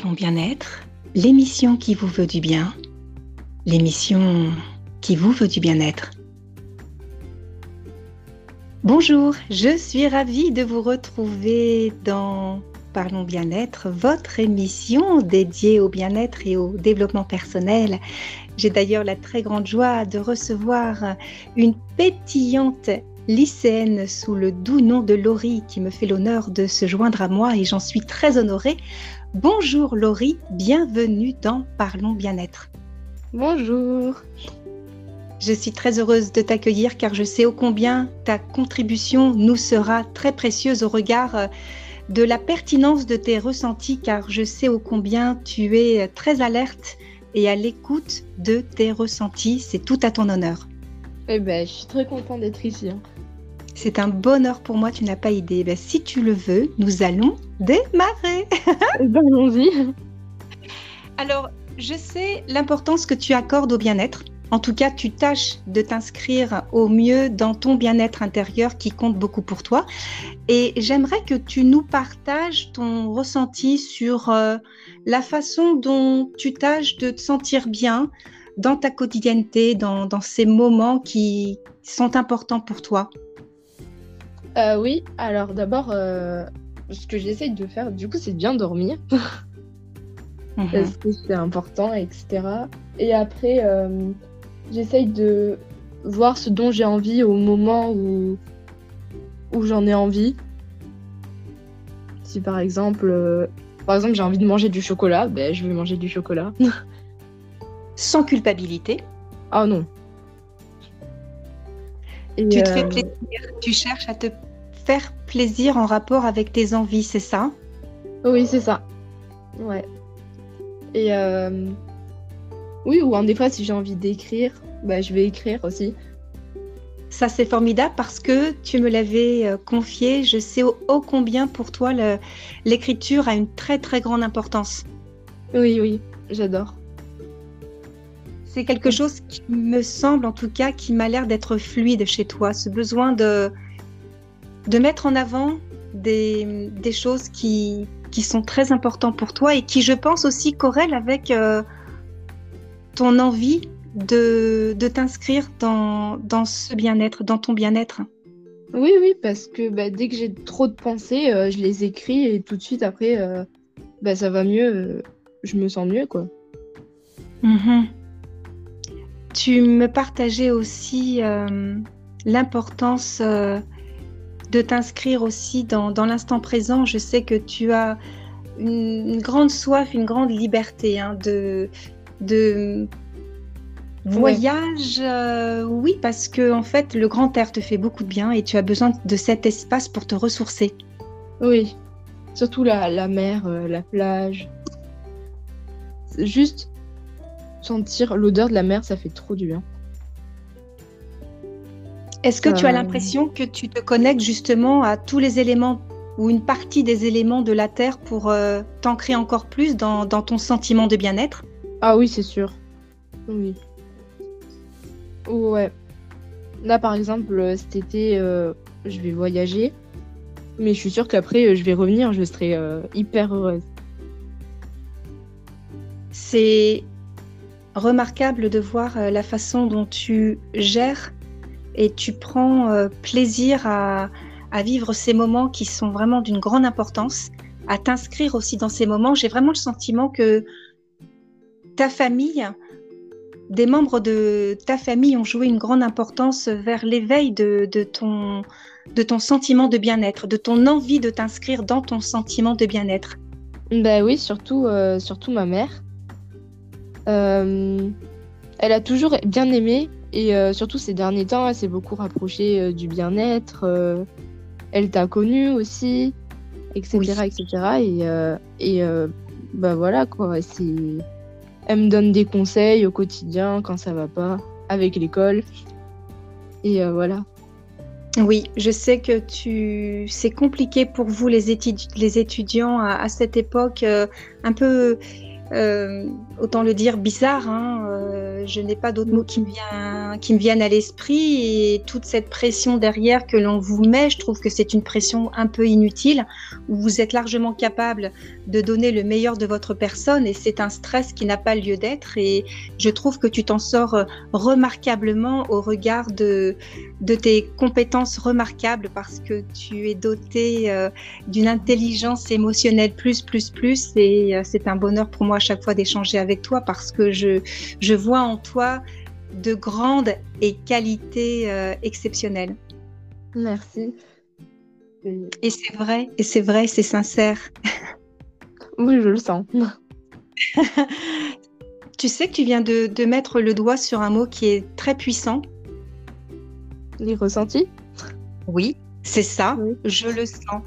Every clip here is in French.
Parlons bien-être, l'émission qui vous veut du bien, l'émission qui vous veut du bien-être. Bonjour, je suis ravie de vous retrouver dans Parlons bien-être, votre émission dédiée au bien-être et au développement personnel. J'ai d'ailleurs la très grande joie de recevoir une pétillante lycéenne sous le doux nom de Laurie qui me fait l'honneur de se joindre à moi et j'en suis très honorée. Bonjour Laurie, bienvenue dans Parlons bien-être. Bonjour. Je suis très heureuse de t'accueillir car je sais ô combien ta contribution nous sera très précieuse au regard euh, de la pertinence de tes ressentis car je sais ô combien tu es très alerte et à l'écoute de tes ressentis. C'est tout à ton honneur. Eh ben, je suis très contente d'être ici. Hein. C'est un bonheur pour moi, tu n'as pas idée. Ben, si tu le veux, nous allons démarrer. Allons-y. Alors, je sais l'importance que tu accordes au bien-être. En tout cas, tu tâches de t'inscrire au mieux dans ton bien-être intérieur qui compte beaucoup pour toi. Et j'aimerais que tu nous partages ton ressenti sur euh, la façon dont tu tâches de te sentir bien dans ta quotidienneté, dans, dans ces moments qui sont importants pour toi. Euh, oui, alors d'abord, euh, ce que j'essaye de faire, du coup, c'est bien dormir. Mhm. Parce que c'est important, etc. Et après, euh, j'essaye de voir ce dont j'ai envie au moment où, où j'en ai envie. Si par exemple, par exemple j'ai envie de manger du chocolat, ben, je vais manger du chocolat. Sans culpabilité. Ah non, tu te fais plaisir, tu cherches à te faire plaisir en rapport avec tes envies, c'est ça? Oui, c'est ça. Ouais. Et euh, oui, ou en des fois, si j'ai envie d'écrire, bah, je vais écrire aussi. Ça, c'est formidable parce que tu me l'avais euh, confié. Je sais ô, combien pour toi l'écriture a une très très grande importance. Oui, oui, j'adore. C'est quelque chose qui me semble, en tout cas, qui m'a l'air d'être fluide chez toi. Ce besoin de, de mettre en avant des, des choses qui, qui sont très importantes pour toi et qui, je pense, aussi corrèlent avec euh, ton envie de, de t'inscrire dans, dans ce bien-être, dans ton bien-être. Oui, oui, parce que bah, dès que j'ai trop de pensées, euh, je les écris et tout de suite après, euh, bah, ça va mieux, je me sens mieux, quoi. Mm tu me partageais aussi euh, l'importance euh, de t'inscrire aussi dans, l'instant présent. Je sais que tu as une, grande soif, une grande liberté hein, de, de voyage. Euh, oui, parce que en fait, le grand air te fait beaucoup de bien et tu as besoin de cet espace pour te ressourcer. Oui, surtout la, la mer, la plage. Juste sentir l'odeur de la mer, ça fait trop du bien. Est-ce que tu as l'impression que tu te connectes justement à tous les éléments ou une partie des éléments de la Terre pour euh, t'ancrer encore plus dans, ton sentiment de bien-être? Ah oui, c'est sûr. Oui. Ouais. Là, par exemple, euh, cet été, euh, je vais voyager. Mais je suis sûre qu'après, je vais revenir, je serai hyper heureuse. C'est remarquable de voir euh, la façon dont tu gères et tu prends euh, plaisir à, vivre ces moments qui sont vraiment d'une grande importance, à t'inscrire aussi dans ces moments. J'ai vraiment le sentiment que ta famille, des membres de ta famille ont joué une grande importance vers l'éveil de, ton, de ton sentiment de bien-être, de ton envie de t'inscrire dans ton sentiment de bien-être. Ben oui, surtout, euh, surtout ma mère. Euh, elle a toujours bien aimé et euh, surtout ces derniers temps, elle s'est beaucoup rapprochée euh, du bien-être. elle t'a connu aussi, etc., etc. Et, et bah voilà quoi. Elle me donne des conseils au quotidien quand ça va pas avec l'école. Et voilà. Oui, je sais que tu c'est compliqué pour vous les, les étudiants à, cette époque un peu euh, autant le dire, bizarre. Hein, euh, je n'ai pas d'autres mots qui me, viennent à l'esprit. Et toute cette pression derrière que l'on vous met, je trouve que c'est une pression un peu inutile, où vous êtes largement capable de donner le meilleur de votre personne. Et c'est un stress qui n'a pas lieu d'être. Et je trouve que tu t'en sors remarquablement au regard de, tes compétences remarquables parce que tu es doté euh, d'une intelligence émotionnelle plus, plus, plus. Et c'est un bonheur pour moi chaque fois d'échanger avec toi parce que je, je vois en toi de grandes et qualités euh, exceptionnelles. Merci. Et c'est vrai, et c'est vrai, c'est sincère. Oui, je le sens. tu sais que tu viens de, de, mettre le doigt sur un mot qui est très puissant. Les ressentis Oui, c'est ça, je le sens.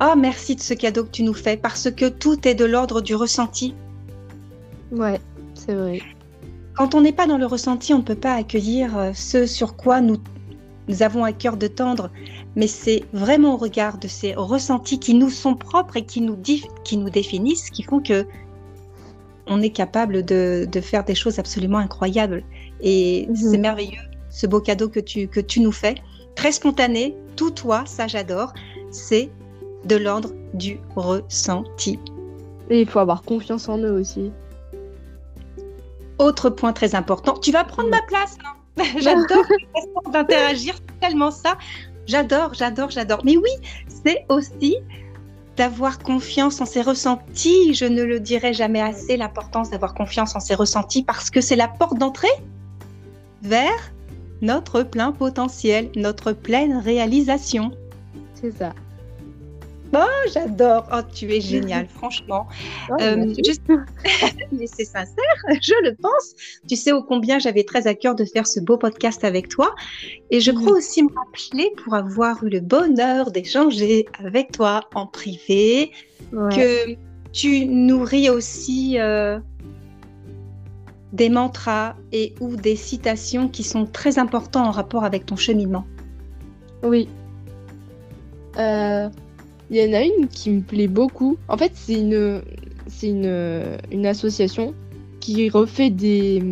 Oh, merci de ce cadeau que tu nous fais parce que tout est de l'ordre du ressenti. Ouais, c'est vrai. Quand on n'est pas dans le ressenti, on ne peut pas accueillir euh, ce sur quoi nous, nous avons à cœur de tendre, mais c'est vraiment au regard de ces ressentis qui nous sont propres et qui nous, qui nous définissent, qui font que on est capable de, de faire des choses absolument incroyables. Et mmh. c'est merveilleux, ce beau cadeau que tu, que tu nous fais. Très spontané, tout toi, ça j'adore. C'est de l'ordre du ressenti. Et il faut avoir confiance en eux aussi. Autre point très important, tu vas prendre ma place. Hein j'adore d'interagir, tellement ça. J'adore, j'adore, j'adore. Mais oui, c'est aussi d'avoir confiance en ses ressentis. Je ne le dirai jamais assez, l'importance d'avoir confiance en ses ressentis parce que c'est la porte d'entrée vers notre plein potentiel, notre pleine réalisation. C'est ça. Oh, j'adore. Oh, tu es génial, franchement. Oh, euh, Mais c'est sincère, je le pense. Tu sais ô combien j'avais très à cœur de faire ce beau podcast avec toi. Et je crois aussi me rappeler, pour avoir eu le bonheur d'échanger avec toi en privé, que tu nourris aussi euh, des mantras et ou des citations qui sont très importants en rapport avec ton cheminement. Oui. Euh, il y en a une qui me plaît beaucoup. En fait, c'est une, c'est une, une association qui refait des.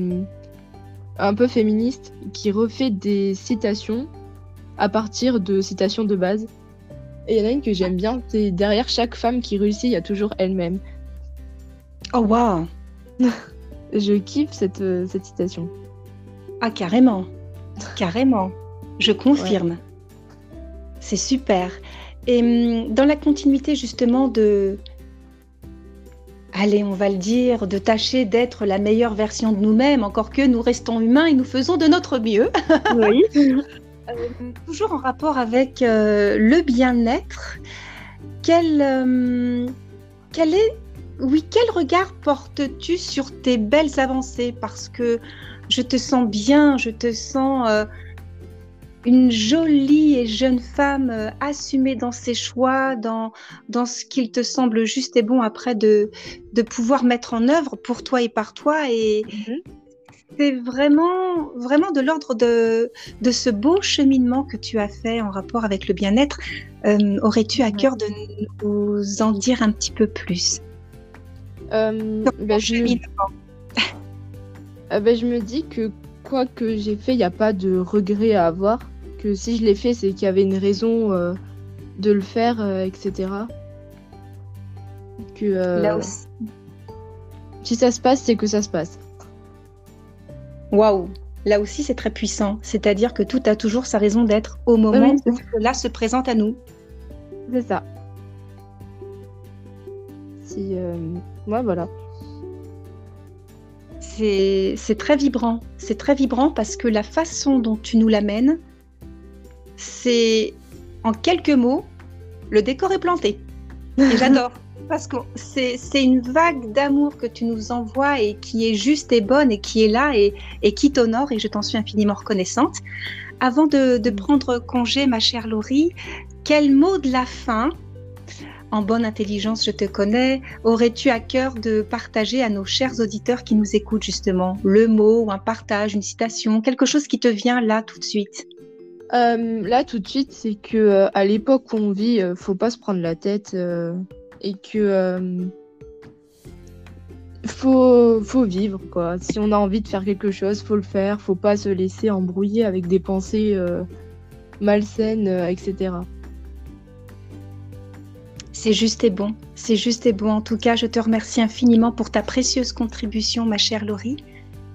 un peu féministe, qui refait des citations à partir de citations de base. Et il y en a une que j'aime bien, c'est derrière chaque femme qui réussit, il y a toujours elle-même. Oh waouh Je kiffe cette, cette citation. Ah carrément, carrément. Je confirme. C'est super. Et hum, dans la continuité justement de, allez, on va le dire, de tâcher d'être la meilleure version de nous-mêmes, encore que nous restons humains et nous faisons de notre mieux. Oui. Euh, toujours en rapport avec euh, le bien-être, quel, euh, quel est, oui, quel regard portes-tu sur tes belles avancées? Parce que je te sens bien, je te sens une jolie et jeune femme euh, assumée dans ses choix, dans, dans ce qu'il te semble juste et bon après de, de pouvoir mettre en œuvre pour toi et par toi. Et mhm. c'est vraiment, vraiment de l'ordre de, de ce beau cheminement que tu as fait en rapport avec le bien-être. Euh, aurais-tu à cœur de nous en dire un petit peu plus? Euh, ben, je... Euh, ben, je me dis que quoi que j'ai fait, il n'y a pas de regret à avoir si je l'ai fait, c'est qu'il y avait une raison euh, de le faire, euh, etc. Que, euh, Là aussi. Si ça se passe, c'est que ça se passe. Waouh Là aussi, c'est très puissant. C'est-à-dire que tout a toujours sa raison d'être au moment où cela se présente à nous. C'est ça. Si, moi, voilà. C'est très vibrant. C'est très vibrant parce que la façon dont tu nous l'amènes, c'est en quelques mots, le décor est planté. Et j'adore. Parce que c'est une vague d'amour que tu nous envoies et qui est juste et bonne et qui est là et, qui t'honore et je t'en suis infiniment reconnaissante. Avant de, de, prendre congé, ma chère Laurie, quel mot de la fin, en bonne intelligence, je te connais, aurais-tu à cœur de partager à nos chers auditeurs qui nous écoutent justement? Le mot, un partage, une citation, quelque chose qui te vient là tout de suite? Là, tout de suite, c'est que euh, à l'époque où on vit, euh, faut pas se prendre la tête et que faut, faut vivre, quoi. Si on a envie de faire quelque chose, faut le faire. Faut pas se laisser embrouiller avec des pensées euh, malsaines, euh, etc. C'est juste et bon. C'est juste et bon. En tout cas, je te remercie infiniment pour ta précieuse contribution, ma chère Laurie.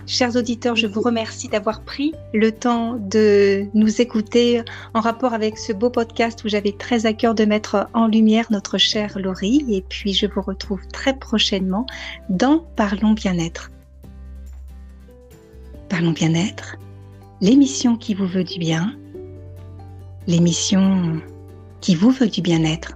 Chers auditeurs, je vous remercie d'avoir pris le temps de nous écouter en rapport avec ce beau podcast où j'avais très à cœur de mettre en lumière notre chère Laurie. Et puis, je vous retrouve très prochainement dans Parlons bien-être. Parlons bien-être, l'émission qui vous veut du bien, l'émission qui vous veut du bien-être.